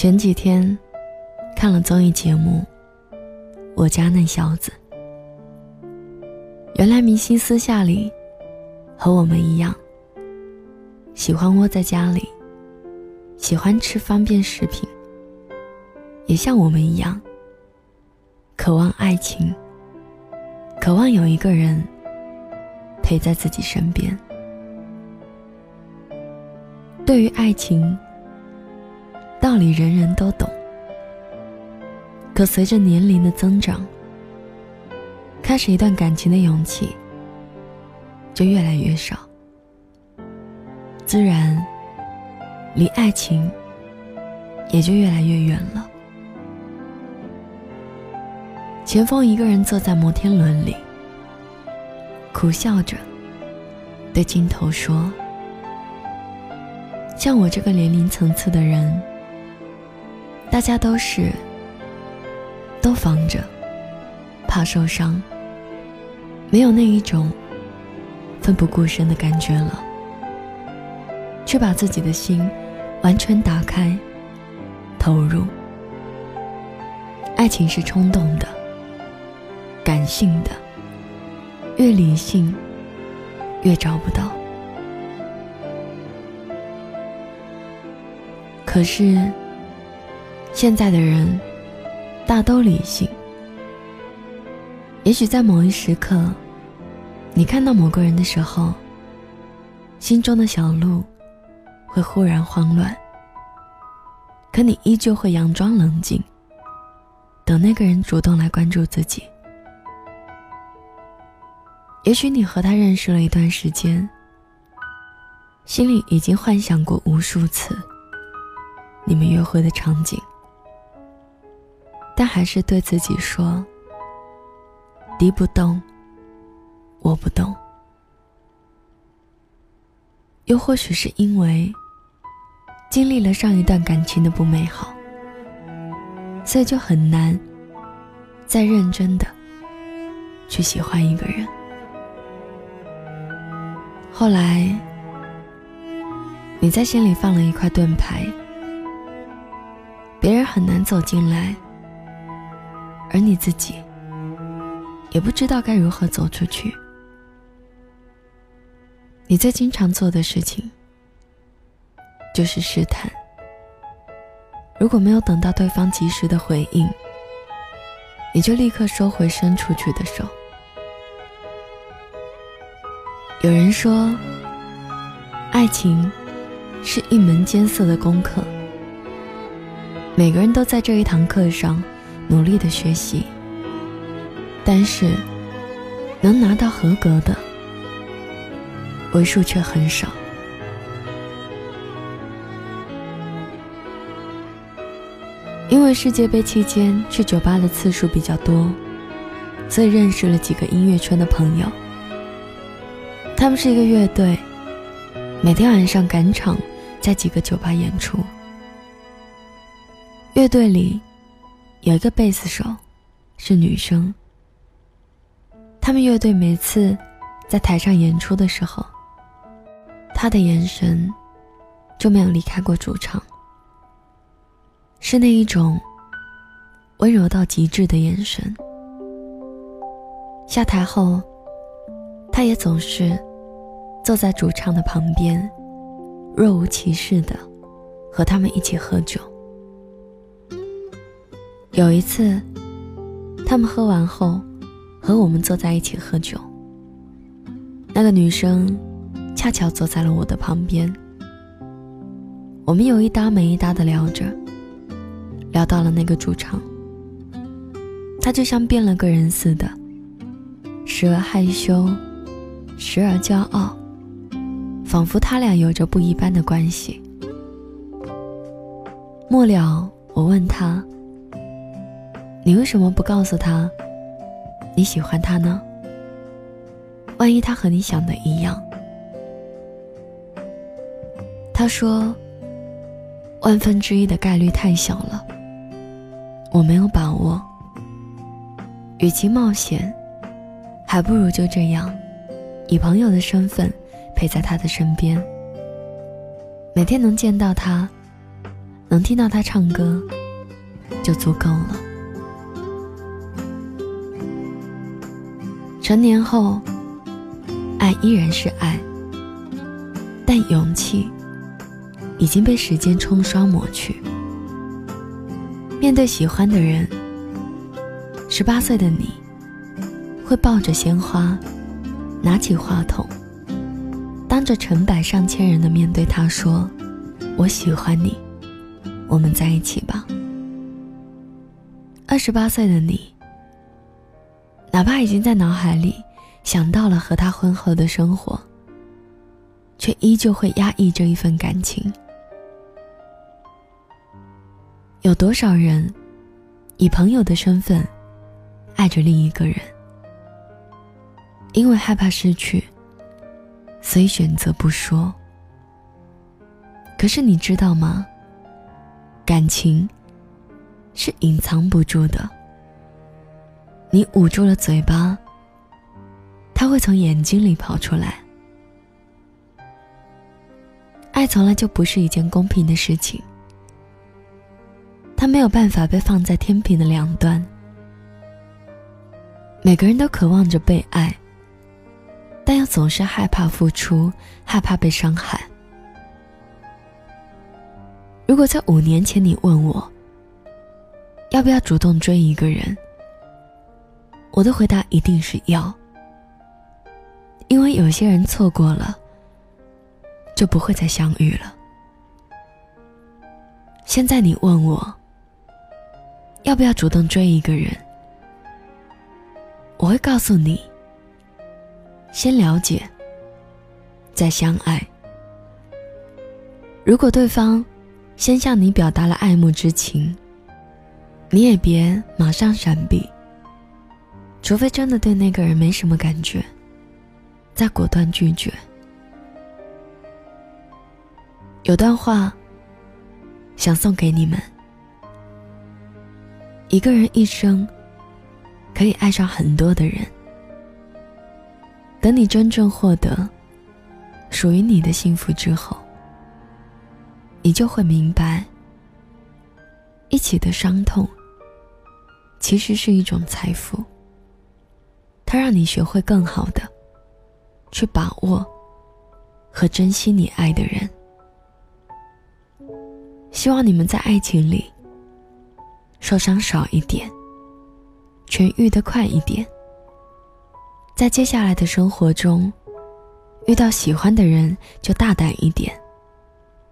前几天看了综艺节目《我家那小子》，原来明星私下里和我们一样，喜欢窝在家里，喜欢吃方便食品，也像我们一样，渴望爱情，渴望有一个人陪在自己身边。对于爱情，道理人人都懂，可随着年龄的增长，开始一段感情的勇气就越来越少，自然离爱情也就越来越远了。钱枫一个人坐在摩天轮里，苦笑着对镜头说：“像我这个年龄层次的人。”大家都是，都防着，怕受伤，没有那一种奋不顾身的感觉了，却把自己的心完全打开，投入。爱情是冲动的，感性的，越理性越找不到。可是。现在的人，大都理性。也许在某一时刻，你看到某个人的时候，心中的小鹿会忽然慌乱。可你依旧会佯装冷静，等那个人主动来关注自己。也许你和他认识了一段时间，心里已经幻想过无数次你们约会的场景。但还是对自己说：“敌不动，我不动。”又或许是因为经历了上一段感情的不美好，所以就很难再认真的去喜欢一个人。后来，你在心里放了一块盾牌，别人很难走进来。而你自己也不知道该如何走出去。你最经常做的事情就是试探。如果没有等到对方及时的回应，你就立刻收回伸出去的手。有人说，爱情是一门艰涩的功课，每个人都在这一堂课上。努力的学习，但是能拿到合格的为数却很少。因为世界杯期间去酒吧的次数比较多，所以认识了几个音乐圈的朋友。他们是一个乐队，每天晚上赶场在几个酒吧演出。乐队里。有一个贝斯手，是女生。他们乐队每次在台上演出的时候，她的眼神就没有离开过主唱，是那一种温柔到极致的眼神。下台后，她也总是坐在主唱的旁边，若无其事的和他们一起喝酒。有一次，他们喝完后，和我们坐在一起喝酒。那个女生恰巧坐在了我的旁边。我们有一搭没一搭的聊着，聊到了那个主场。他就像变了个人似的，时而害羞，时而骄傲，仿佛他俩有着不一般的关系。末了，我问他。你为什么不告诉他你喜欢他呢？万一他和你想的一样？他说：“万分之一的概率太小了，我没有把握。与其冒险，还不如就这样，以朋友的身份陪在他的身边，每天能见到他，能听到他唱歌就足够了。成年后，爱依然是爱，但勇气已经被时间冲刷抹去。面对喜欢的人，十八岁的你会抱着鲜花，拿起话筒，当着成百上千人的面对他说：“我喜欢你，我们在一起吧。”二十八岁的你。哪怕已经在脑海里想到了和他婚后的生活，却依旧会压抑着一份感情。有多少人以朋友的身份爱着另一个人，因为害怕失去，所以选择不说。可是你知道吗？感情是隐藏不住的。你捂住了嘴巴，他会从眼睛里跑出来。爱从来就不是一件公平的事情，他没有办法被放在天平的两端。每个人都渴望着被爱，但又总是害怕付出，害怕被伤害。如果在五年前你问我，要不要主动追一个人？我的回答一定是要，因为有些人错过了，就不会再相遇了。现在你问我，要不要主动追一个人？我会告诉你，先了解，再相爱。如果对方先向你表达了爱慕之情，你也别马上闪避。除非真的对那个人没什么感觉，再果断拒绝。有段话想送给你们：一个人一生可以爱上很多的人，等你真正获得属于你的幸福之后，你就会明白，一起的伤痛其实是一种财富。它让你学会更好的去把握和珍惜你爱的人。希望你们在爱情里受伤少一点，痊愈的快一点。在接下来的生活中，遇到喜欢的人就大胆一点，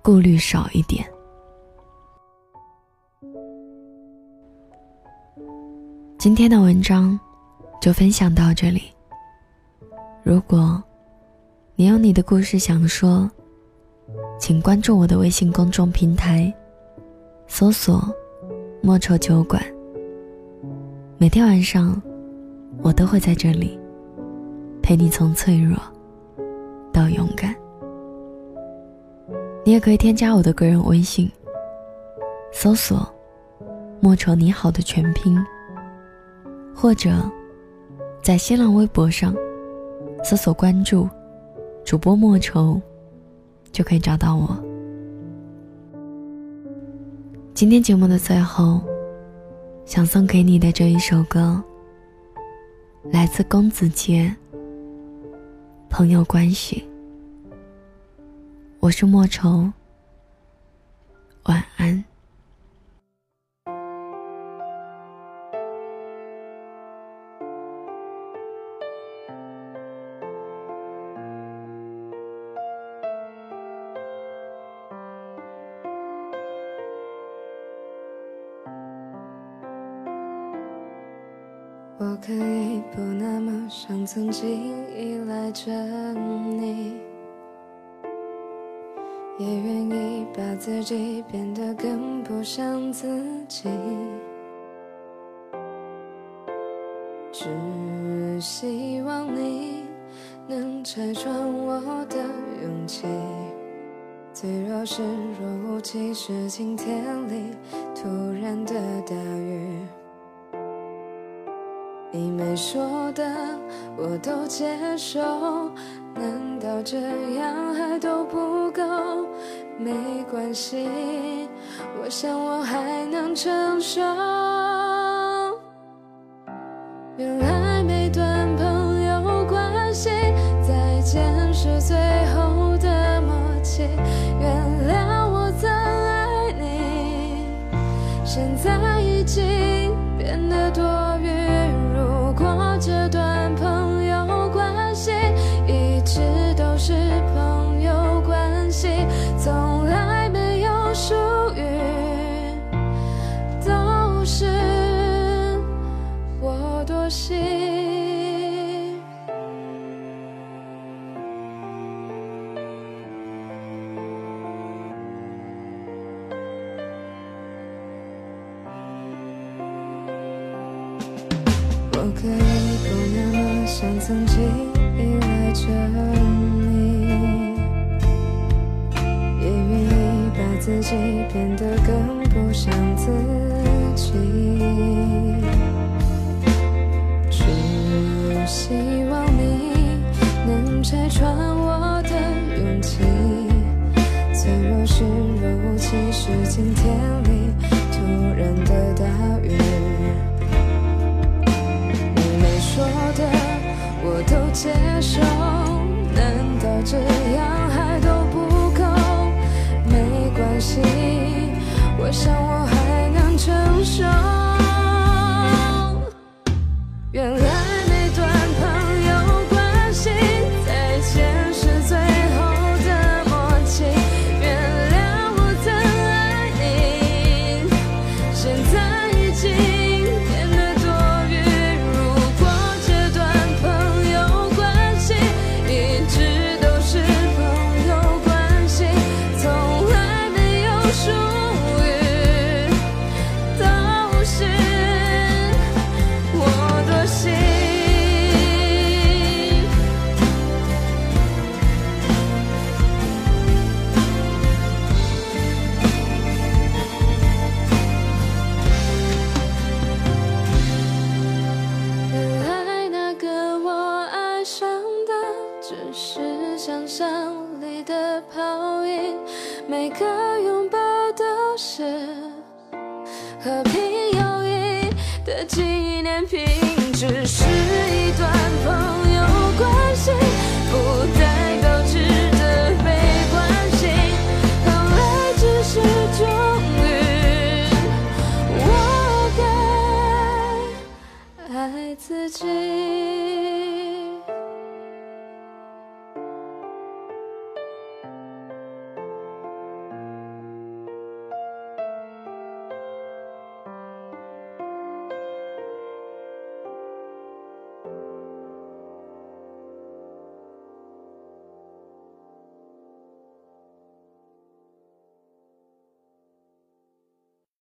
顾虑少一点。今天的文章。就分享到这里。如果你有你的故事想说，请关注我的微信公众平台，搜索“莫愁酒馆”。每天晚上，我都会在这里陪你从脆弱到勇敢。你也可以添加我的个人微信，搜索“莫愁你好”的全拼，或者。在新浪微博上搜索关注主播莫愁，就可以找到我。今天节目的最后，想送给你的这一首歌，来自公子杰，《朋友关系》。我是莫愁，晚安。我可以不那么像曾经依赖着你，也愿意把自己变得更不像自己，只希望你能拆穿我的勇气。脆弱是若无其事，晴天里突然的大雨。你没说的我都接受，难道这样还都不够？没关系，我想我还能承受。原来每段朋友关系，再见是最后的默契。原谅我曾爱你，现在我可以不那么像曾经依赖着你，也愿意把自己变得更不像自己。只希望你能拆穿我的勇气，脆弱是若无其事，晴天里突然泡影，每个拥抱都是和平友谊的纪念品，只是一段朋友关系，不代表值得被关心。后来只是终于，我该。爱自己。